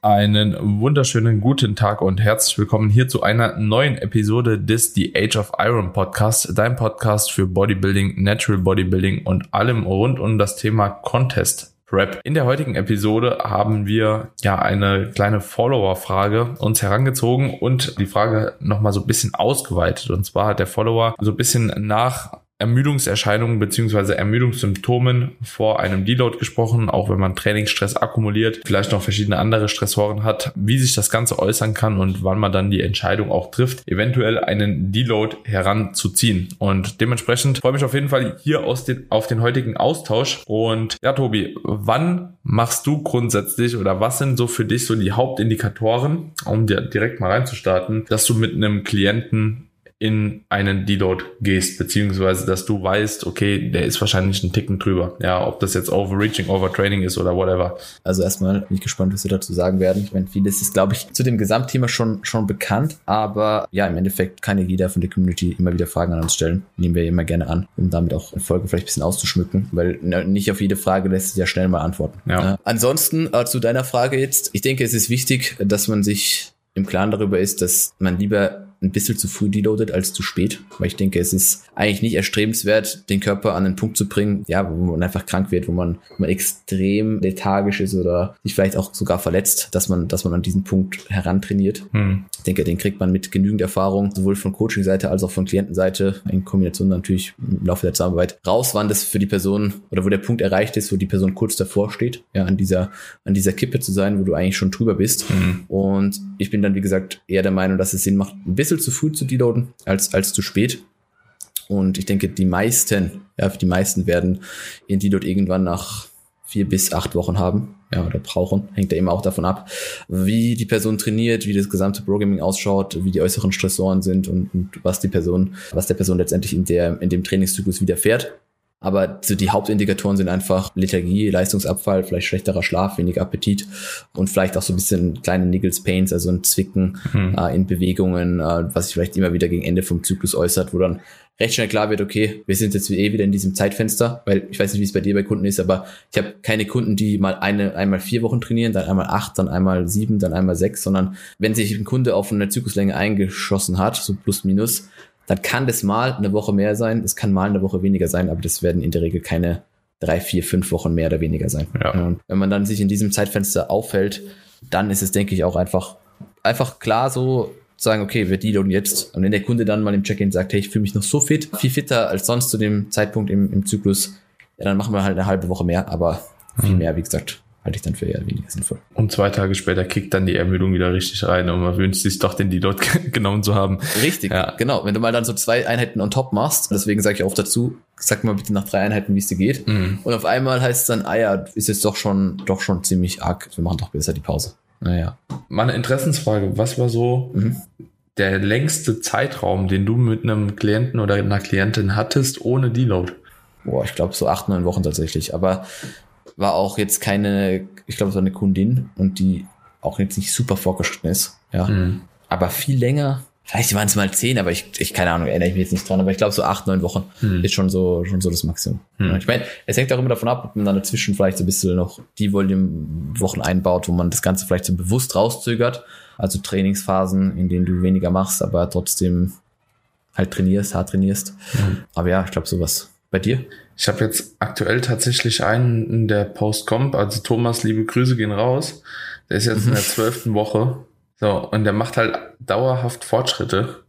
Einen wunderschönen guten Tag und herzlich willkommen hier zu einer neuen Episode des The Age of Iron Podcast, dein Podcast für Bodybuilding, Natural Bodybuilding und allem rund um das Thema Contest Prep. In der heutigen Episode haben wir ja eine kleine Follower-Frage uns herangezogen und die Frage nochmal so ein bisschen ausgeweitet. Und zwar hat der Follower so ein bisschen nach Ermüdungserscheinungen beziehungsweise Ermüdungssymptomen vor einem Deload gesprochen, auch wenn man Trainingsstress akkumuliert, vielleicht noch verschiedene andere Stressoren hat, wie sich das Ganze äußern kann und wann man dann die Entscheidung auch trifft, eventuell einen Deload heranzuziehen. Und dementsprechend freue ich mich auf jeden Fall hier aus den, auf den heutigen Austausch. Und ja, Tobi, wann machst du grundsätzlich oder was sind so für dich so die Hauptindikatoren, um dir direkt mal reinzustarten, dass du mit einem Klienten in einen Deload gehst, beziehungsweise dass du weißt, okay, der ist wahrscheinlich einen Ticken drüber. Ja, ob das jetzt Overreaching, Overtraining ist oder whatever. Also erstmal bin ich gespannt, was wir dazu sagen werden. Ich meine, vieles ist, glaube ich, zu dem Gesamtthema schon, schon bekannt, aber ja, im Endeffekt kann ja jeder von der Community immer wieder Fragen an uns stellen. Nehmen wir immer gerne an, um damit auch eine Folge vielleicht ein bisschen auszuschmücken, weil nicht auf jede Frage lässt sich ja schnell mal antworten. Ja. Äh, ansonsten äh, zu deiner Frage jetzt. Ich denke, es ist wichtig, dass man sich im Klaren darüber ist, dass man lieber ein bisschen zu früh deloadet als zu spät, weil ich denke, es ist eigentlich nicht erstrebenswert, den Körper an einen Punkt zu bringen, ja, wo man einfach krank wird, wo man, wo man extrem lethargisch ist oder sich vielleicht auch sogar verletzt, dass man, dass man an diesen Punkt herantrainiert. Hm. Ich denke, den kriegt man mit genügend Erfahrung, sowohl von Coaching-Seite als auch von Klientenseite, in Kombination natürlich im Laufe der Zusammenarbeit raus, wann das für die Person oder wo der Punkt erreicht ist, wo die Person kurz davor steht, ja, an dieser, an dieser Kippe zu sein, wo du eigentlich schon drüber bist. Hm. Und ich bin dann, wie gesagt, eher der Meinung, dass es Sinn macht, ein bisschen bisschen zu früh zu deloaden als, als zu spät. Und ich denke, die meisten, ja, die meisten werden ihren Deload irgendwann nach vier bis acht Wochen haben, ja, oder brauchen. Hängt ja immer auch davon ab, wie die Person trainiert, wie das gesamte Programming ausschaut, wie die äußeren Stressoren sind und, und was die Person, was der Person letztendlich in der, in dem Trainingszyklus widerfährt. Aber so die Hauptindikatoren sind einfach Lethargie, Leistungsabfall, vielleicht schlechterer Schlaf, weniger Appetit und vielleicht auch so ein bisschen kleine Niggles Pains, also ein Zwicken mhm. äh, in Bewegungen, äh, was sich vielleicht immer wieder gegen Ende vom Zyklus äußert, wo dann recht schnell klar wird, okay, wir sind jetzt eh wieder in diesem Zeitfenster, weil ich weiß nicht, wie es bei dir bei Kunden ist, aber ich habe keine Kunden, die mal eine, einmal vier Wochen trainieren, dann einmal acht, dann einmal sieben, dann einmal sechs, sondern wenn sich ein Kunde auf eine Zykluslänge eingeschossen hat, so plus minus, dann kann das mal eine Woche mehr sein, es kann mal eine Woche weniger sein, aber das werden in der Regel keine drei, vier, fünf Wochen mehr oder weniger sein. Ja. Und wenn man dann sich in diesem Zeitfenster auffällt, dann ist es, denke ich, auch einfach, einfach klar so sagen, okay, wir dealen jetzt. Und wenn der Kunde dann mal im Check-in sagt, hey, ich fühle mich noch so fit, viel fitter als sonst zu dem Zeitpunkt im, im Zyklus, ja, dann machen wir halt eine halbe Woche mehr, aber viel mhm. mehr, wie gesagt, halte ich dann für eher weniger sinnvoll. Und zwei Tage später kickt dann die Ermüdung wieder richtig rein und man wünscht sich doch den Deload genommen zu haben. Richtig, ja. genau. Wenn du mal dann so zwei Einheiten on top machst, deswegen sage ich auch dazu, sag mal bitte nach drei Einheiten, wie es dir geht. Mhm. Und auf einmal heißt es dann, ah ja, ist jetzt doch schon, doch schon ziemlich arg. Wir machen doch besser die Pause. Naja. Meine Interessensfrage, was war so mhm. der längste Zeitraum, den du mit einem Klienten oder einer Klientin hattest ohne Deload? Boah, ich glaube so acht, neun Wochen tatsächlich. Aber war auch jetzt keine, ich glaube, es war eine Kundin und die auch jetzt nicht super vorgeschritten ist. Ja. Mhm. Aber viel länger, vielleicht waren es mal zehn, aber ich, ich keine Ahnung, erinnere ich mich jetzt nicht dran, aber ich glaube so acht, neun Wochen mhm. ist schon so, schon so das Maximum. Mhm. Ich meine, es hängt auch immer davon ab, ob man dann dazwischen vielleicht so ein bisschen noch die Volume-Wochen einbaut, wo man das Ganze vielleicht so bewusst rauszögert. Also Trainingsphasen, in denen du weniger machst, aber trotzdem halt trainierst, hart trainierst. Mhm. Aber ja, ich glaube sowas. Bei dir? Ich habe jetzt aktuell tatsächlich einen in der Post-Comp, also Thomas, liebe Grüße gehen raus. Der ist jetzt in der mhm. zwölften Woche. So, und der macht halt dauerhaft Fortschritte.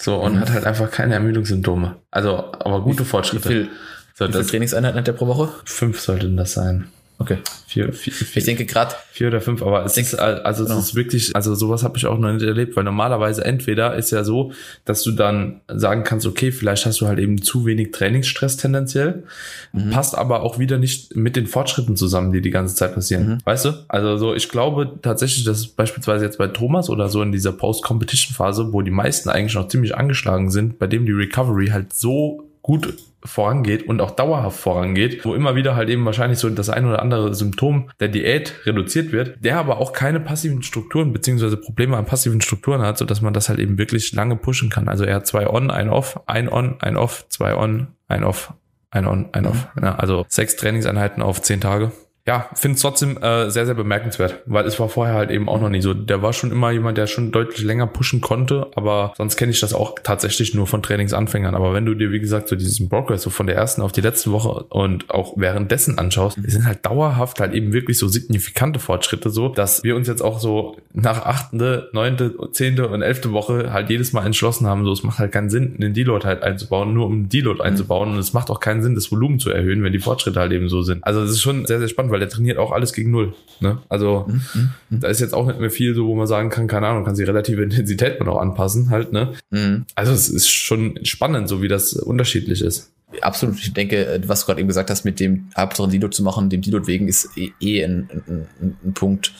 So, und mhm. hat halt einfach keine Ermüdungssymptome. Also, aber gute Fortschritte. Wie viel, so, wie viel Trainingseinheiten hat der pro Woche? Fünf sollten das sein. Okay. Vier, vier, vier, ich denke gerade vier oder fünf, aber es ist also es genau. ist wirklich, also sowas habe ich auch noch nicht erlebt, weil normalerweise entweder ist ja so, dass du dann sagen kannst, okay, vielleicht hast du halt eben zu wenig Trainingsstress tendenziell, mhm. passt aber auch wieder nicht mit den Fortschritten zusammen, die die ganze Zeit passieren. Mhm. Weißt du? Also so, ich glaube tatsächlich, dass beispielsweise jetzt bei Thomas oder so in dieser Post-Competition-Phase, wo die meisten eigentlich noch ziemlich angeschlagen sind, bei dem die Recovery halt so gut vorangeht und auch dauerhaft vorangeht, wo immer wieder halt eben wahrscheinlich so das ein oder andere Symptom der Diät reduziert wird, der aber auch keine passiven Strukturen beziehungsweise Probleme an passiven Strukturen hat, so dass man das halt eben wirklich lange pushen kann. Also er hat zwei On, ein Off, ein On, ein Off, zwei On, ein Off, ein On, ein Off. Mhm. Ja, also sechs Trainingseinheiten auf zehn Tage. Ja, finde es trotzdem äh, sehr, sehr bemerkenswert, weil es war vorher halt eben auch noch nie so. Der war schon immer jemand, der schon deutlich länger pushen konnte, aber sonst kenne ich das auch tatsächlich nur von Trainingsanfängern. Aber wenn du dir, wie gesagt, so diesen Progress so von der ersten auf die letzte Woche und auch währenddessen anschaust, die sind halt dauerhaft halt eben wirklich so signifikante Fortschritte so, dass wir uns jetzt auch so nach achte, neunte, zehnte und elfte Woche halt jedes Mal entschlossen haben, so es macht halt keinen Sinn, den Deload halt einzubauen, nur um Deload einzubauen und es macht auch keinen Sinn, das Volumen zu erhöhen, wenn die Fortschritte halt eben so sind. Also es ist schon sehr, sehr spannend, weil der trainiert auch alles gegen Null. Ne? Also mhm, da ist jetzt auch nicht mehr viel so, wo man sagen kann, keine Ahnung, kann sich relative Intensität man auch anpassen halt. Ne? Mhm. Also es ist schon spannend, so wie das unterschiedlich ist. Absolut. Ich denke, äh, was du gerade eben gesagt hast, mit dem Hauptsache Deload zu machen, dem Deload wegen, ist eh, eh ein, ein, ein Punkt,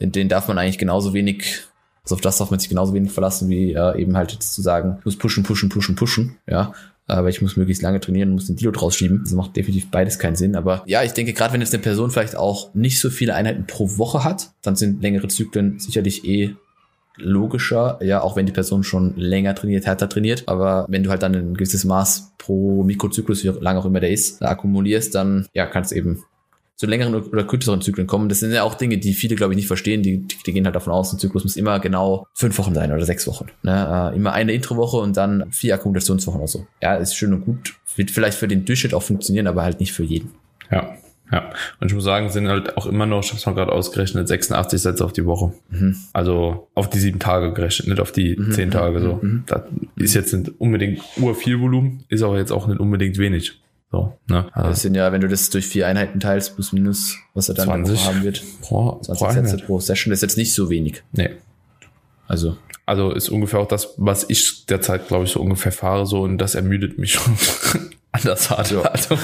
den, den darf man eigentlich genauso wenig also auf das darf man sich genauso wenig verlassen, wie äh, eben halt jetzt zu sagen, ich muss pushen, pushen, pushen, pushen, ja aber ich muss möglichst lange trainieren und muss den Deload rausschieben. Das macht definitiv beides keinen Sinn. Aber ja, ich denke, gerade wenn jetzt eine Person vielleicht auch nicht so viele Einheiten pro Woche hat, dann sind längere Zyklen sicherlich eh logischer, ja, auch wenn die Person schon länger trainiert, härter trainiert. Aber wenn du halt dann ein gewisses Maß pro Mikrozyklus, wie lang auch immer der ist, akkumulierst, dann ja, kannst eben zu längeren oder kürzeren Zyklen kommen. Das sind ja auch Dinge, die viele, glaube ich, nicht verstehen. Die, die gehen halt davon aus, ein Zyklus muss immer genau fünf Wochen sein oder sechs Wochen. Ne? Äh, immer eine Introwoche und dann vier Akkumulationswochen oder so. Ja, ist schön und gut. Wird vielleicht für den Durchschnitt auch funktionieren, aber halt nicht für jeden. Ja. Ja, und ich muss sagen, sind halt auch immer noch, ich hab's mal gerade ausgerechnet, 86 Sätze auf die Woche. Mhm. Also auf die sieben Tage gerechnet, nicht auf die mhm. zehn Tage so. Mhm. Das ist jetzt nicht unbedingt ur viel Volumen, ist aber jetzt auch nicht unbedingt wenig. So, ne? Also das sind ja, wenn du das durch vier Einheiten teilst, plus minus, was er dann 20 haben wird. Pro, 20 pro Sätze pro Session ist jetzt nicht so wenig. Nee. Also. Also ist ungefähr auch das, was ich derzeit, glaube ich, so ungefähr fahre, so und das ermüdet mich schon anders hart. Ja. Also,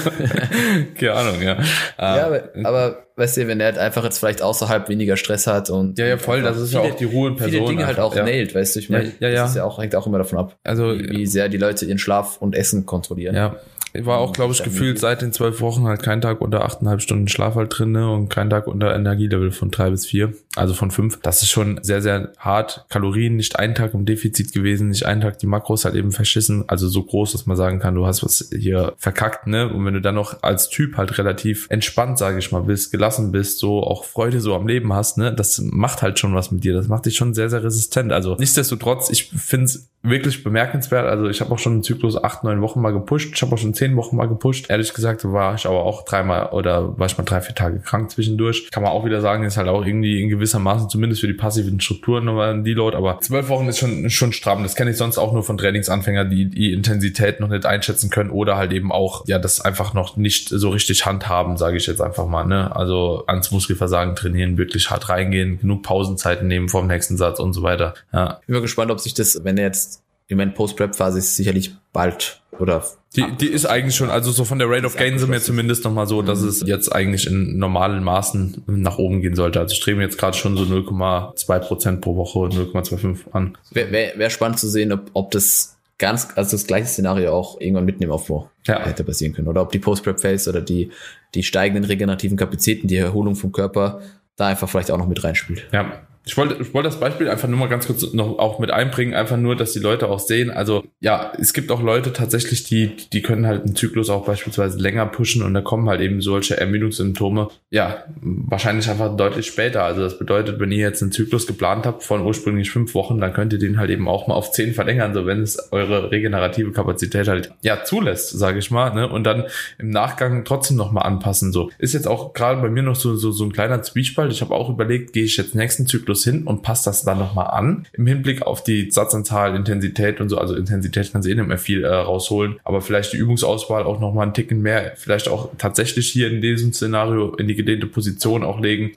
keine Ahnung, ja. Ja, aber, aber weißt du, wenn er halt einfach jetzt vielleicht außerhalb weniger Stress hat und. Ja, ja, voll, das ist viele, ja auch die Ruhe in Person. Viele Dinge halt einfach, halt auch ja. nailt, weißt du, ich meine, ja, ja, ja. das ist ja auch, hängt auch immer davon ab, also, wie, wie sehr die Leute ihren Schlaf und Essen kontrollieren. Ja, war auch, glaube ich, gefühlt seit den zwölf Wochen halt kein Tag unter achteinhalb Stunden Schlaf halt drin ne? und kein Tag unter Energielevel von drei bis vier, also von fünf. Das ist schon sehr, sehr hart. Kalorien nicht einen Tag im Defizit gewesen, nicht einen Tag die Makros halt eben verschissen, also so groß, dass man sagen kann, du hast was hier verkackt, ne? Und wenn du dann noch als Typ halt relativ entspannt, sage ich mal, bist, gelassen bist, so auch Freude so am Leben hast, ne? Das macht halt schon was mit dir. Das macht dich schon sehr, sehr resistent. Also nichtsdestotrotz, ich finde es wirklich bemerkenswert. Also ich habe auch schon einen Zyklus acht, neun Wochen mal gepusht. Ich habe auch schon zehn Wochen mal gepusht. Ehrlich gesagt war ich aber auch dreimal oder war ich mal drei, vier Tage krank zwischendurch. Kann man auch wieder sagen, ist halt auch irgendwie in gewisser Maße zumindest für die passiven Strukturen nochmal ein Deload. Aber zwölf Wochen ist schon, schon stramm. Das kenne ich sonst auch nur von Trainingsanfängern, die die Intensität noch nicht einschätzen können oder halt eben auch, ja, das einfach noch nicht so richtig handhaben, sage ich jetzt einfach mal. Ne? Also ans Muskelversagen trainieren, wirklich hart reingehen, genug Pausenzeiten nehmen vom nächsten Satz und so weiter. Ja. Ich bin mal gespannt, ob sich das, wenn er jetzt ich meine, Post-Prep-Phase ist sicherlich bald oder. Die, die ist eigentlich schon, also so von der Rate of Gain sind wir zumindest nochmal so, dass es jetzt eigentlich in normalen Maßen nach oben gehen sollte. Also streben jetzt gerade schon so 0,2 Prozent pro Woche, 0,25 an. Wäre wär, wär spannend zu sehen, ob, ob das ganz, also das gleiche Szenario auch irgendwann mitten im Aufbau ja. hätte passieren können. Oder ob die Post-Prep-Phase oder die, die steigenden regenerativen Kapazitäten, die Erholung vom Körper da einfach vielleicht auch noch mit reinspielt. Ja, ich wollte, ich wollte das Beispiel einfach nur mal ganz kurz noch auch mit einbringen, einfach nur, dass die Leute auch sehen. Also ja, es gibt auch Leute tatsächlich, die, die können halt einen Zyklus auch beispielsweise länger pushen und da kommen halt eben solche Ermüdungssymptome, ja, wahrscheinlich einfach deutlich später. Also das bedeutet, wenn ihr jetzt einen Zyklus geplant habt von ursprünglich fünf Wochen, dann könnt ihr den halt eben auch mal auf zehn verlängern, so wenn es eure regenerative Kapazität halt ja zulässt, sage ich mal, ne? Und dann im Nachgang trotzdem nochmal anpassen. So ist jetzt auch gerade bei mir noch so, so, so ein kleiner Zwiespalt. Ich habe auch überlegt, gehe ich jetzt nächsten Zyklus Zyklus hin und passt das dann nochmal an im Hinblick auf die Satzanzahl, Intensität und so. Also Intensität kann sie eh nicht mehr viel äh, rausholen, aber vielleicht die Übungsauswahl auch nochmal einen Ticken mehr, vielleicht auch tatsächlich hier in diesem Szenario in die gedehnte Position auch legen.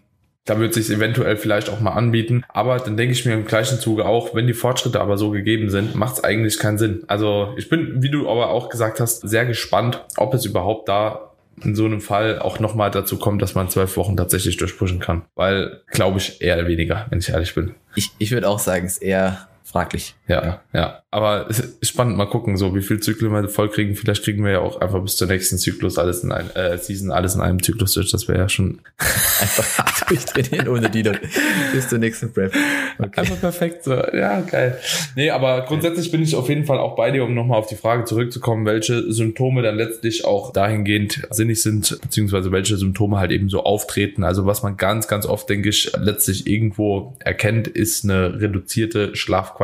Da wird sich eventuell vielleicht auch mal anbieten. Aber dann denke ich mir im gleichen Zuge auch, wenn die Fortschritte aber so gegeben sind, macht es eigentlich keinen Sinn. Also ich bin, wie du aber auch gesagt hast, sehr gespannt, ob es überhaupt da in so einem Fall auch nochmal dazu kommt, dass man zwölf Wochen tatsächlich durchpushen kann. Weil, glaube ich, eher weniger, wenn ich ehrlich bin. Ich, ich würde auch sagen, es ist eher fraglich. Ja, ja. Aber es ist spannend, mal gucken, so wie viel Zyklen wir voll kriegen. Vielleicht kriegen wir ja auch einfach bis zur nächsten Zyklus alles in ein, äh, Season, alles in einem Zyklus durch. Das wäre ja schon einfach durchtrainieren ohne die dann bis zur nächsten Prep. Okay. Einfach perfekt, so. Ja, geil. Nee, aber grundsätzlich bin ich auf jeden Fall auch bei dir, um nochmal auf die Frage zurückzukommen, welche Symptome dann letztlich auch dahingehend sinnig sind, beziehungsweise welche Symptome halt eben so auftreten. Also was man ganz, ganz oft, denke ich, letztlich irgendwo erkennt, ist eine reduzierte Schlafqualität.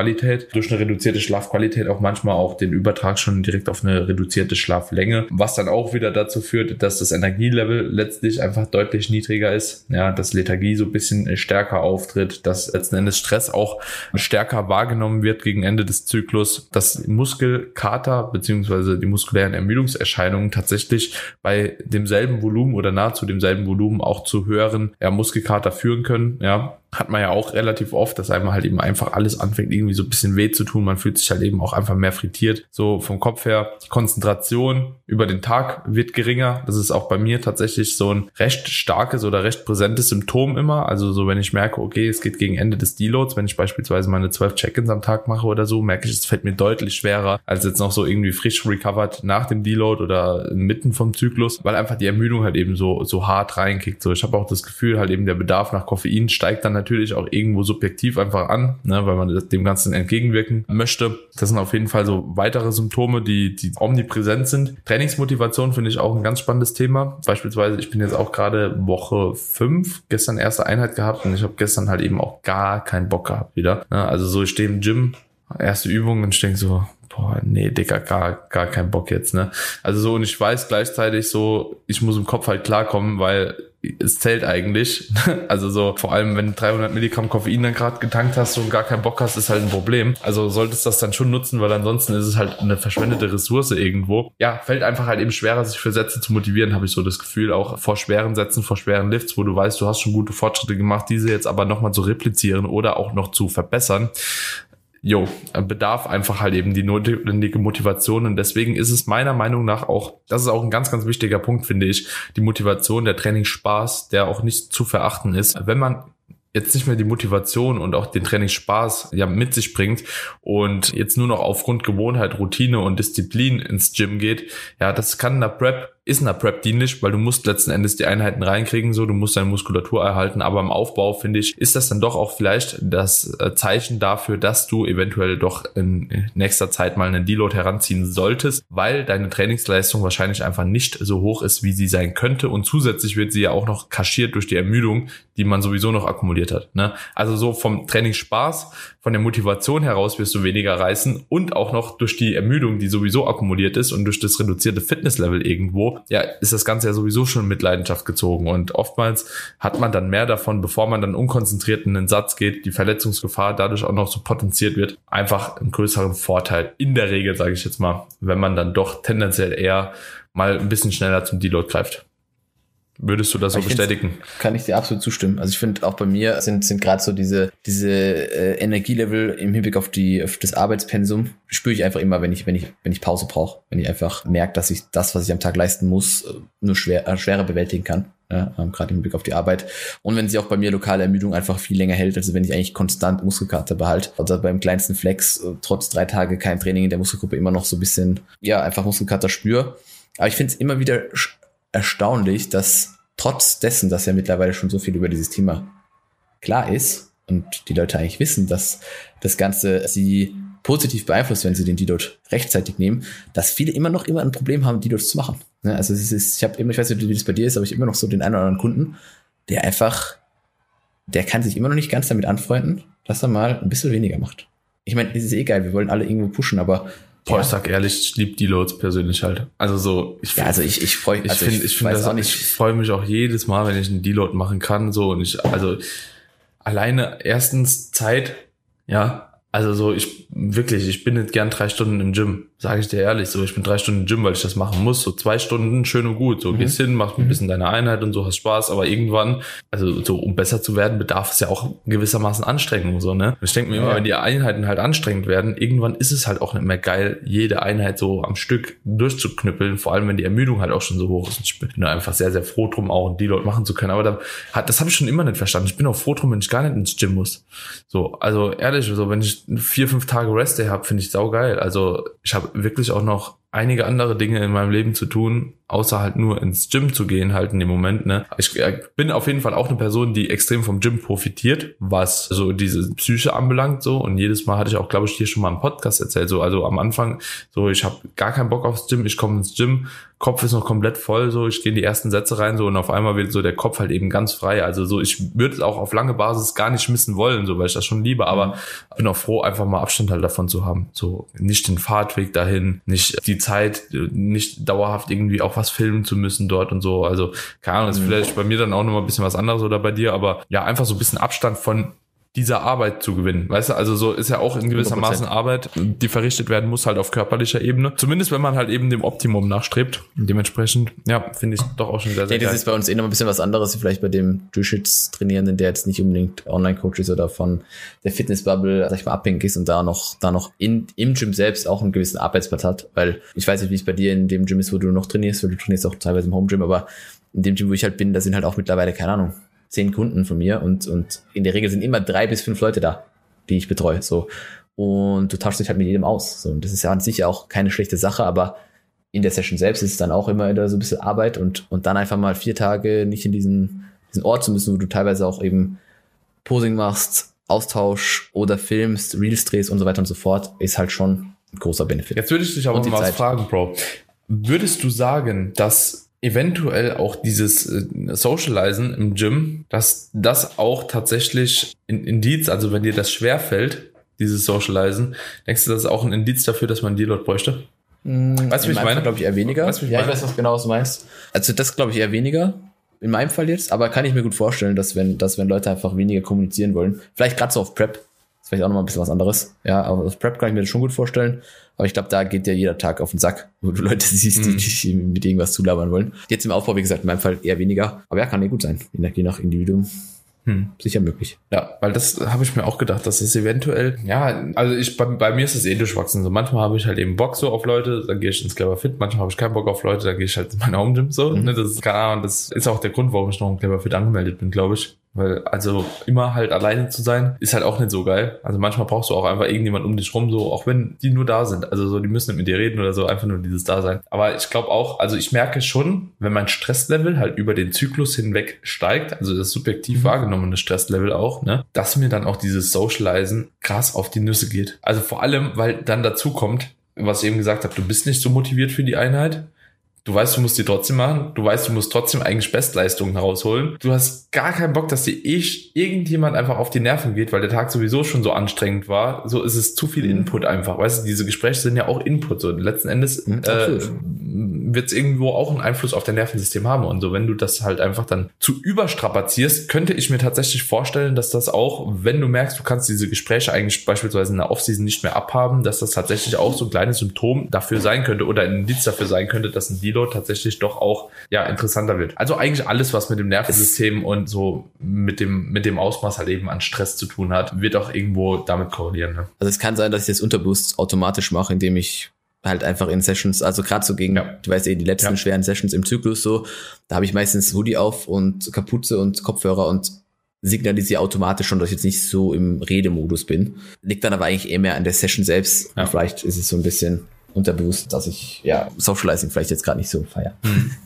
Durch eine reduzierte Schlafqualität auch manchmal auch den Übertrag schon direkt auf eine reduzierte Schlaflänge, was dann auch wieder dazu führt, dass das Energielevel letztlich einfach deutlich niedriger ist. Ja, dass Lethargie so ein bisschen stärker auftritt, dass letzten Endes Stress auch stärker wahrgenommen wird gegen Ende des Zyklus, dass Muskelkater beziehungsweise die muskulären Ermüdungserscheinungen tatsächlich bei demselben Volumen oder nahezu demselben Volumen auch zu höheren ja, Muskelkater führen können. Ja, hat man ja auch relativ oft, dass einem halt eben einfach alles anfängt, irgendwie so ein bisschen weh zu tun. Man fühlt sich halt eben auch einfach mehr frittiert. So vom Kopf her, die Konzentration über den Tag wird geringer. Das ist auch bei mir tatsächlich so ein recht starkes oder recht präsentes Symptom immer. Also so, wenn ich merke, okay, es geht gegen Ende des Deloads, wenn ich beispielsweise meine zwölf Check-ins am Tag mache oder so, merke ich, es fällt mir deutlich schwerer, als jetzt noch so irgendwie frisch recovered nach dem Deload oder inmitten vom Zyklus, weil einfach die Ermüdung halt eben so, so hart reinkickt. So, ich habe auch das Gefühl, halt eben der Bedarf nach Koffein steigt dann natürlich auch irgendwo subjektiv einfach an, ne, weil man dem Ganzen entgegenwirken möchte. Das sind auf jeden Fall so weitere Symptome, die, die omnipräsent sind. Trainingsmotivation finde ich auch ein ganz spannendes Thema. Beispielsweise, ich bin jetzt auch gerade Woche fünf, gestern erste Einheit gehabt und ich habe gestern halt eben auch gar keinen Bock gehabt wieder. Ne, also so, ich stehe im Gym, erste Übung und ich denke so, boah, nee, Digga, gar, gar keinen Bock jetzt, ne? Also so, und ich weiß gleichzeitig so, ich muss im Kopf halt klarkommen, weil es zählt eigentlich. Also so, vor allem, wenn du 300 Milligramm Koffein dann gerade getankt hast und gar keinen Bock hast, ist halt ein Problem. Also solltest das dann schon nutzen, weil ansonsten ist es halt eine verschwendete Ressource irgendwo. Ja, fällt einfach halt eben schwerer, sich für Sätze zu motivieren, habe ich so das Gefühl, auch vor schweren Sätzen, vor schweren Lifts, wo du weißt, du hast schon gute Fortschritte gemacht, diese jetzt aber nochmal zu replizieren oder auch noch zu verbessern jo, bedarf einfach halt eben die notwendige Motivation und deswegen ist es meiner Meinung nach auch, das ist auch ein ganz, ganz wichtiger Punkt, finde ich, die Motivation, der Trainingsspaß, der auch nicht zu verachten ist. Wenn man jetzt nicht mehr die Motivation und auch den Trainingsspaß ja mit sich bringt und jetzt nur noch aufgrund Gewohnheit, Routine und Disziplin ins Gym geht, ja, das kann in der Prep ist einer Prep dienlich, weil du musst letzten Endes die Einheiten reinkriegen, so, du musst deine Muskulatur erhalten, aber im Aufbau, finde ich, ist das dann doch auch vielleicht das äh, Zeichen dafür, dass du eventuell doch in nächster Zeit mal einen Deload heranziehen solltest, weil deine Trainingsleistung wahrscheinlich einfach nicht so hoch ist, wie sie sein könnte und zusätzlich wird sie ja auch noch kaschiert durch die Ermüdung, die man sowieso noch akkumuliert hat. Ne? Also so vom Trainingsspaß, von der Motivation heraus wirst du weniger reißen und auch noch durch die Ermüdung, die sowieso akkumuliert ist und durch das reduzierte Fitnesslevel irgendwo, ja, ist das Ganze ja sowieso schon mit Leidenschaft gezogen. Und oftmals hat man dann mehr davon, bevor man dann unkonzentriert in den Satz geht, die Verletzungsgefahr dadurch auch noch so potenziert wird. Einfach einen größeren Vorteil in der Regel, sage ich jetzt mal, wenn man dann doch tendenziell eher mal ein bisschen schneller zum Deload greift. Würdest du das so bestätigen? Kann ich dir absolut zustimmen. Also ich finde auch bei mir sind sind gerade so diese diese äh, Energielevel im Hinblick auf die auf das Arbeitspensum spüre ich einfach immer, wenn ich wenn ich wenn ich Pause brauche, wenn ich einfach merke, dass ich das, was ich am Tag leisten muss, äh, nur schwer äh, schwerer bewältigen kann. Ja, ähm, gerade im Hinblick auf die Arbeit. Und wenn sich auch bei mir lokale Ermüdung einfach viel länger hält, also wenn ich eigentlich konstant Muskelkater behalte, also beim kleinsten Flex, äh, trotz drei Tage kein Training in der Muskelgruppe immer noch so ein bisschen, ja, einfach Muskelkater spüre. Aber ich finde es immer wieder erstaunlich, dass trotz dessen, dass ja mittlerweile schon so viel über dieses Thema klar ist und die Leute eigentlich wissen, dass das Ganze sie positiv beeinflusst, wenn sie den Deload rechtzeitig nehmen, dass viele immer noch immer ein Problem haben, Deloads zu machen. Ne, also es ist, ich habe immer, ich weiß nicht, wie das bei dir ist, aber ich immer noch so den einen oder anderen Kunden, der einfach, der kann sich immer noch nicht ganz damit anfreunden, dass er mal ein bisschen weniger macht. Ich meine, es ist eh geil, wir wollen alle irgendwo pushen, aber Boah, ich sag ehrlich, ich liebe Deloads persönlich halt. Also so, ich ja, also ich ich freue ich also finde ich, find das auch nicht. Ich freue mich auch jedes Mal, wenn ich einen Deload machen kann so und ich also alleine erstens Zeit, ja, also so ich wirklich, ich bin nicht gern drei Stunden im Gym. Sage ich dir ehrlich, so ich bin drei Stunden im Gym, weil ich das machen muss. So zwei Stunden, schön und gut. So Mhm. gehst hin, machst ein Mhm. bisschen deine Einheit und so, hast Spaß, aber irgendwann, also so um besser zu werden, bedarf es ja auch gewissermaßen Anstrengung. So, ne? Ich denke mir immer, Ja. wenn die Einheiten halt anstrengend werden, irgendwann ist es halt auch nicht mehr geil, jede Einheit so am Stück durchzuknüppeln, vor allem wenn die Ermüdung halt auch schon so hoch ist. Und ich bin einfach sehr, sehr froh drum, auch die Leute machen zu können. Aber da hat, das habe ich schon immer nicht verstanden. Ich bin auch froh drum, wenn ich gar nicht ins Gym muss. So, also ehrlich, so wenn ich vier, fünf Tage Rest Day habe, finde ich saugeil. Also ich habe wirklich auch noch einige andere Dinge in meinem Leben zu tun, außer halt nur ins Gym zu gehen, halt in dem Moment. Ne? Ich äh, bin auf jeden Fall auch eine Person, die extrem vom Gym profitiert, was so diese Psyche anbelangt. So und jedes Mal hatte ich auch, glaube ich, hier schon mal im Podcast erzählt. So, also am Anfang, so ich habe gar keinen Bock aufs Gym, ich komme ins Gym, Kopf ist noch komplett voll, so ich gehe in die ersten Sätze rein, so und auf einmal wird so der Kopf halt eben ganz frei. Also so, ich würde es auch auf lange Basis gar nicht missen wollen, so weil ich das schon liebe, aber bin auch froh, einfach mal Abstand halt davon zu haben. So nicht den Fahrtweg dahin, nicht die Zeit, nicht dauerhaft irgendwie auch was filmen zu müssen dort und so. Also, keine Ahnung, ist Mhm. vielleicht bei mir dann auch nochmal ein bisschen was anderes oder bei dir, aber ja, einfach so ein bisschen Abstand von dieser Arbeit zu gewinnen. Weißt du, also so ist ja auch in gewissermaßen 100%. Arbeit, die verrichtet werden muss, halt auf körperlicher Ebene. Zumindest wenn man halt eben dem Optimum nachstrebt. Dementsprechend, ja, finde ich doch auch schon sehr, Ich sehr denke, das ist bei uns eh noch ein bisschen was anderes, vielleicht bei dem Jiu-Jitsu-Trainierenden, der jetzt nicht unbedingt Online-Coach ist oder von der Fitnessbubble, sag ich mal, abhängig ist und da noch, da noch in, im Gym selbst auch einen gewissen Arbeitsplatz hat, weil ich weiß nicht, wie es bei dir in dem Gym ist, wo du noch trainierst, weil du trainierst auch teilweise im Home-Gym, aber in dem Gym, wo ich halt bin, da sind halt auch mittlerweile, keine Ahnung, zehn Kunden von mir und, und in der Regel sind immer drei bis fünf Leute da, die ich betreue, so. Und du tauschst dich halt mit jedem aus, so. Und das ist ja an sich auch keine schlechte Sache, aber in der Session selbst ist es dann auch immer wieder so ein bisschen Arbeit und, und dann einfach mal vier Tage nicht in diesen, diesen Ort zu müssen, wo du teilweise auch eben Posing machst, Austausch oder filmst, Reels drehst und so weiter und so fort, ist halt schon ein großer Benefit. Jetzt würde ich dich aber mal was fragen, Bro. Würdest du sagen, dass eventuell auch dieses äh, Socializen im Gym, dass das auch tatsächlich ein Indiz, also wenn dir das schwer fällt, dieses Socializen, denkst du, das ist auch ein Indiz dafür, dass man die Leute bräuchte? Weißt du, wie ich meine? glaube ich eher weniger. Weißt ich ja, ich meine? weiß was genau, was du meinst. Also das glaube ich eher weniger. In meinem Fall jetzt, aber kann ich mir gut vorstellen, dass wenn, dass wenn Leute einfach weniger kommunizieren wollen, vielleicht gerade so auf Prep, ist vielleicht auch nochmal ein bisschen was anderes. Ja, aber auf Prep kann ich mir das schon gut vorstellen. Aber ich glaube, da geht ja jeder Tag auf den Sack, wo du Leute siehst, die Mhm. dich mit irgendwas zulabern wollen. Jetzt im Aufbau, wie gesagt, in meinem Fall eher weniger. Aber ja, kann ja gut sein. Je nach, je nach Individuum Hm. sicher möglich. Ja, weil das habe ich mir auch gedacht, dass es eventuell, ja, also ich bei, bei mir ist es eh durchwachsen. So manchmal habe ich halt eben Bock so auf Leute, dann gehe ich ins Clever Fit, manchmal habe ich keinen Bock auf Leute, dann gehe ich halt in meine Home Gym so. Mhm. Ne, das ist keine Ahnung, das ist auch der Grund, warum ich noch im Clever Fit angemeldet bin, glaube ich. Weil, also immer halt alleine zu sein, ist halt auch nicht so geil. Also manchmal brauchst du auch einfach irgendjemand um dich rum, so, auch wenn die nur da sind. Also so, die müssen nicht mit dir reden oder so, einfach nur dieses Dasein. Aber ich glaube auch, also ich merke schon, wenn mein Stresslevel halt über den Zyklus hinweg steigt, also das subjektiv Mhm. wahrgenommene Stresslevel auch, ne, dass mir dann auch dieses Socializen krass auf die Nüsse geht. Also vor allem, weil dann dazu kommt, was ich eben gesagt habe, du bist nicht so motiviert für die Einheit. Du weißt, du musst die trotzdem machen. Du weißt, du musst trotzdem eigentlich Bestleistungen herausholen. Du hast gar keinen Bock, dass dir eh irgendjemand einfach auf die Nerven geht, weil der Tag sowieso schon so anstrengend war. So ist es zu viel Mhm. Input einfach. Weißt du, diese Gespräche sind ja auch Input. So letzten Endes Mhm, äh. Wird es irgendwo auch einen Einfluss auf dein Nervensystem haben. Und so, wenn du das halt einfach dann zu überstrapazierst, könnte ich mir tatsächlich vorstellen, dass das auch, wenn du merkst, du kannst diese Gespräche eigentlich beispielsweise in der Offseason nicht mehr abhaben, dass das tatsächlich auch so ein kleines Symptom dafür sein könnte oder ein Indiz dafür sein könnte, dass ein Deload tatsächlich doch auch ja interessanter wird. Also eigentlich alles, was mit dem Nervensystem und so mit dem mit dem Ausmaß halt eben an Stress zu tun hat, wird auch irgendwo damit korrelieren. Ne? Also es kann sein, dass ich das unterbewusst automatisch mache, indem ich halt einfach in Sessions, also gerade so gegen, Ja. du weißt eh, die letzten Ja. schweren Sessions im Zyklus so, da habe ich meistens Hoodie auf und Kapuze und Kopfhörer und signalisiere automatisch schon, dass ich jetzt nicht so im Redemodus bin. Liegt dann aber eigentlich eher mehr an der Session selbst. Ja. Vielleicht ist es so ein bisschen unterbewusst, dass ich ja Socializing vielleicht jetzt gerade nicht so feier.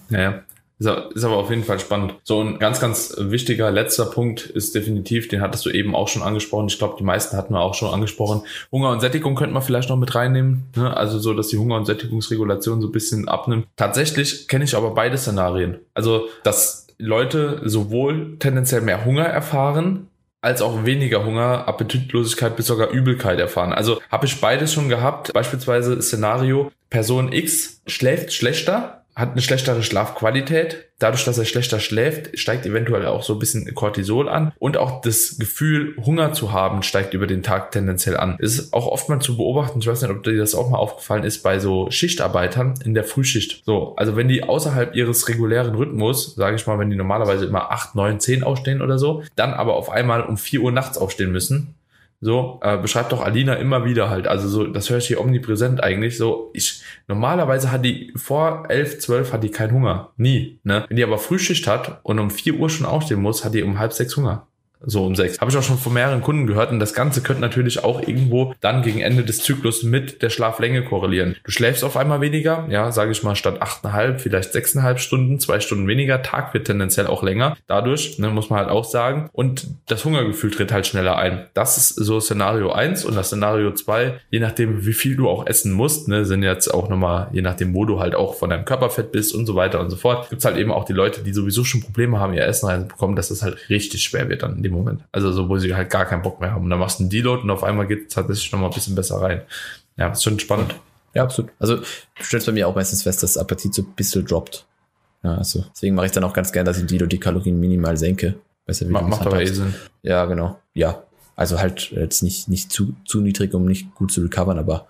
Ist aber- ist aber auf jeden Fall spannend. So ein ganz, ganz wichtiger letzter Punkt ist definitiv, den hattest du eben auch schon angesprochen. Ich glaube, die meisten hatten wir auch schon angesprochen. Hunger und Sättigung könnte man vielleicht noch mit reinnehmen. Ne? Also so, dass die Hunger- und Sättigungsregulation so ein bisschen abnimmt. Tatsächlich kenne ich aber beide Szenarien. Also, dass Leute sowohl tendenziell mehr Hunger erfahren, als auch weniger Hunger, Appetitlosigkeit bis sogar Übelkeit erfahren. Also habe ich beides schon gehabt. Beispielsweise Szenario, Person X schläft schlechter, hat eine schlechtere Schlafqualität. Dadurch, dass er schlechter schläft, steigt eventuell auch so ein bisschen Cortisol an. Und auch das Gefühl, Hunger zu haben, steigt über den Tag tendenziell an. Es ist auch oft mal zu beobachten, ich weiß nicht, ob dir das auch mal aufgefallen ist, bei so Schichtarbeitern in der Frühschicht. So, also wenn die außerhalb ihres regulären Rhythmus, sage ich mal, wenn die normalerweise immer 8, 9, 10 aufstehen oder so, dann aber auf einmal um 4 Uhr nachts aufstehen müssen, so, äh, beschreibt doch Alina immer wieder halt. Also so, das höre ich hier omnipräsent eigentlich. So, ich, normalerweise hat die vor 11, 12 hat die keinen Hunger. Nie, ne? Wenn die aber Frühschicht hat und um 4 Uhr schon aufstehen muss, hat die um halb sechs Hunger so um sechs. Habe ich auch schon von mehreren Kunden gehört und das Ganze könnte natürlich auch irgendwo dann gegen Ende des Zyklus mit der Schlaflänge korrelieren. Du schläfst auf einmal weniger, ja, sage ich mal, statt achteinhalb, vielleicht sechseinhalb Stunden, zwei Stunden weniger. Tag wird tendenziell auch länger. Dadurch, ne, muss man halt auch sagen. Und das Hungergefühl tritt halt schneller ein. Das ist so Szenario eins und das Szenario zwei, je nachdem, wie viel du auch essen musst, ne, sind jetzt auch nochmal, je nachdem, wo du halt auch von deinem Körperfett bist und so weiter und so fort, gibt's halt eben auch die Leute, die sowieso schon Probleme haben, ihr Essen reinzubekommen, dass das halt richtig schwer wird dann in dem Moment. Also so, wo sie halt gar keinen Bock mehr haben. Und dann machst du einen Deload und auf einmal geht es tatsächlich nochmal ein bisschen besser rein. Ja, ist schon spannend. Ja, absolut. Also du stellst bei mir auch meistens fest, dass das Appetit so ein bisschen droppt. Ja, also deswegen mache ich dann auch ganz gern, dass ich Deload die Kalorien minimal senke. Besser wie Ma macht aber eh Sinn. Ja, genau. Ja, also halt jetzt nicht, nicht zu, zu niedrig, um nicht gut zu recovern, aber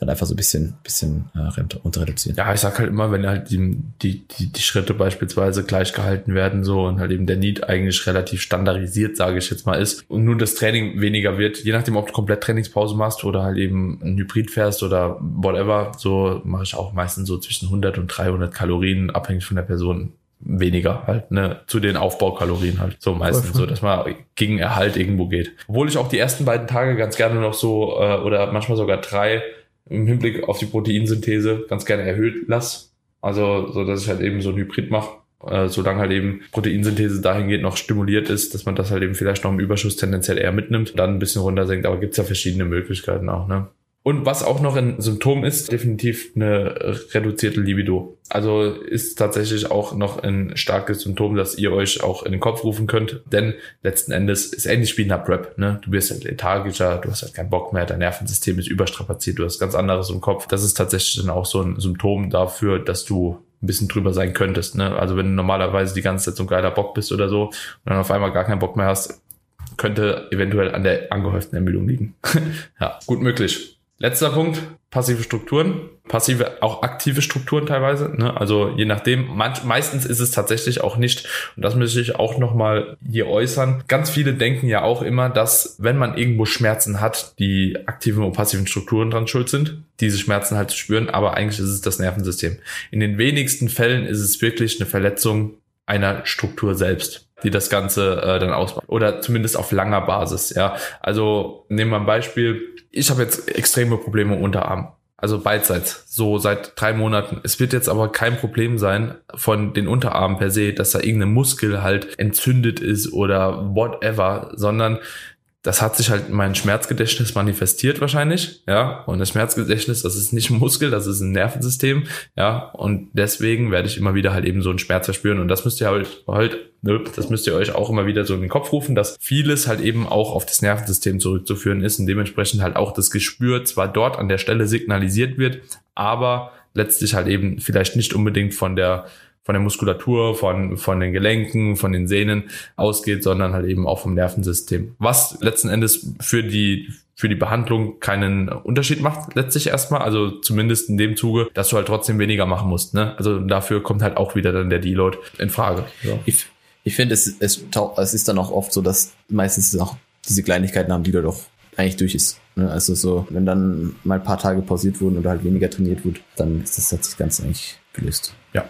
dann einfach so ein bisschen, bisschen äh, runter reduzieren. Ja, ich sag halt immer, wenn halt die, die, die, die Schritte beispielsweise gleich gehalten werden so und halt eben der Need eigentlich relativ standardisiert, sage ich jetzt mal, ist und nur das Training weniger wird, je nachdem, ob du komplett Trainingspause machst oder halt eben ein Hybrid fährst oder whatever, so mache ich auch meistens so zwischen 100 und 300 Kalorien, abhängig von der Person weniger halt, ne, zu den Aufbaukalorien halt, so meistens, so, dass man gegen Erhalt irgendwo geht. Obwohl ich auch die ersten beiden Tage ganz gerne noch so, äh, oder manchmal sogar drei im Hinblick auf die Proteinsynthese ganz gerne erhöht lasse. Also, so dass ich halt eben so ein Hybrid mache, äh, solange halt eben Proteinsynthese dahingehend noch stimuliert ist, dass man das halt eben vielleicht noch im Überschuss tendenziell eher mitnimmt, dann ein bisschen runtersenkt. Aber gibt's ja verschiedene Möglichkeiten auch, ne? Und was auch noch ein Symptom ist, definitiv eine reduzierte Libido. Also ist tatsächlich auch noch ein starkes Symptom, dass ihr euch auch in den Kopf rufen könnt. Denn letzten Endes ist ähnlich wie in der Prep. Ne? Du wirst halt lethargischer, du hast halt keinen Bock mehr, dein Nervensystem ist überstrapaziert, du hast ganz anderes im Kopf. Das ist tatsächlich dann auch so ein Symptom dafür, dass du ein bisschen drüber sein könntest. Ne? Also wenn du normalerweise die ganze Zeit so ein geiler Bock bist oder so und dann auf einmal gar keinen Bock mehr hast, könnte eventuell an der angehäuften Ermüdung liegen. ja, gut möglich. Letzter Punkt, passive Strukturen, passive, auch aktive Strukturen teilweise. Ne? Also je nachdem, manch, meistens ist es tatsächlich auch nicht, und das möchte ich auch nochmal hier äußern, ganz viele denken ja auch immer, dass wenn man irgendwo Schmerzen hat, die aktiven und passiven Strukturen dran schuld sind, diese Schmerzen halt zu spüren, aber eigentlich ist es das Nervensystem. In den wenigsten Fällen ist es wirklich eine Verletzung einer Struktur selbst die das Ganze äh, dann ausmacht. Oder zumindest auf langer Basis, ja. Also nehmen wir ein Beispiel, ich habe jetzt extreme Probleme im Unterarm. Also beidseits, so seit drei Monaten. Es wird jetzt aber kein Problem sein von den Unterarmen per se, dass da irgendein Muskel halt entzündet ist oder whatever, sondern das hat sich halt in meinem Schmerzgedächtnis manifestiert wahrscheinlich, ja. Und das Schmerzgedächtnis, das ist nicht ein Muskel, das ist ein Nervensystem, ja. Und deswegen werde ich immer wieder halt eben so einen Schmerz verspüren. Und das müsst ihr halt, halt das müsst ihr euch auch immer wieder so in den Kopf rufen, dass vieles halt eben auch auf das Nervensystem zurückzuführen ist und dementsprechend halt auch das Gespür zwar dort an der Stelle signalisiert wird, aber letztlich halt eben vielleicht nicht unbedingt von der von der Muskulatur, von, von den Gelenken, von den Sehnen ausgeht, sondern halt eben auch vom Nervensystem. Was letzten Endes für die, für die Behandlung keinen Unterschied macht, letztlich erstmal. Also zumindest in dem Zuge, dass du halt trotzdem weniger machen musst. Ne? Also dafür kommt halt auch wieder dann der Deload in Frage. Ja. Ich, ich finde, es, es, es ist dann auch oft so, dass meistens auch diese Kleinigkeiten haben, die da doch eigentlich durch ist. Ne? Also so, wenn dann mal ein paar Tage pausiert wurden oder halt weniger trainiert wurde, dann ist das, hat sich ganz eigentlich gelöst. Ja,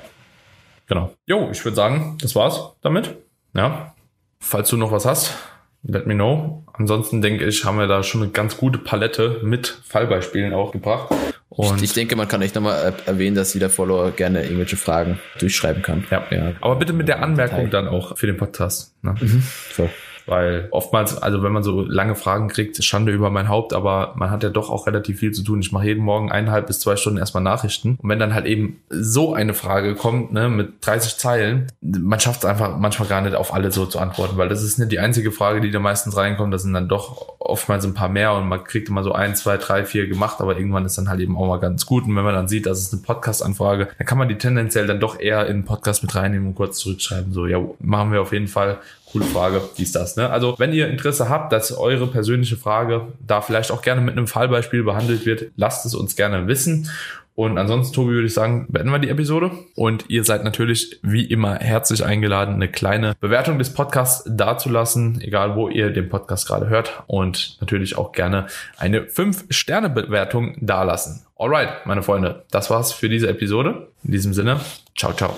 Genau. Jo, ich würde sagen, das war's damit. Ja. Falls du noch was hast, let me know. Ansonsten denke ich, haben wir da schon eine ganz gute Palette mit Fallbeispielen auch gebracht. Und ich, denke, man kann echt nochmal erwähnen, dass jeder Follower gerne irgendwelche Fragen durchschreiben kann. Ja. ja. Aber bitte mit der Anmerkung dann auch für den Podcast. Ne? Mhm. So. Weil oftmals, also wenn man so lange Fragen kriegt, Schande über mein Haupt, aber man hat ja doch auch relativ viel zu tun. Ich mache jeden Morgen eineinhalb bis zwei Stunden erstmal Nachrichten. Und wenn dann halt eben so eine Frage kommt, ne, mit 30 Zeilen, man schafft es einfach manchmal gar nicht auf alle so zu antworten, weil das ist nicht die einzige Frage, die da meistens reinkommt. Das sind dann doch oftmals ein paar mehr und man kriegt immer so ein, zwei, drei, vier gemacht, aber irgendwann ist dann halt eben auch mal ganz gut. Und wenn man dann sieht, dass es eine Podcast-Anfrage, dann kann man die tendenziell dann doch eher in den Podcast mit reinnehmen und kurz zurückschreiben. So, ja, machen wir auf jeden Fall coole Frage, dies, das. Ne? Also wenn ihr Interesse habt, dass eure persönliche Frage da vielleicht auch gerne mit einem Fallbeispiel behandelt wird, lasst es uns gerne wissen. Und ansonsten, Tobi, würde ich sagen, beenden wir die Episode. Und ihr seid natürlich wie immer herzlich eingeladen, eine kleine Bewertung des Podcasts dazulassen, egal wo ihr den Podcast gerade hört. Und natürlich auch gerne eine 5-Sterne-Bewertung dalassen. Alright, meine Freunde, das war's für diese Episode. In diesem Sinne, ciao, ciao.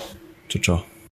Ciao, ciao.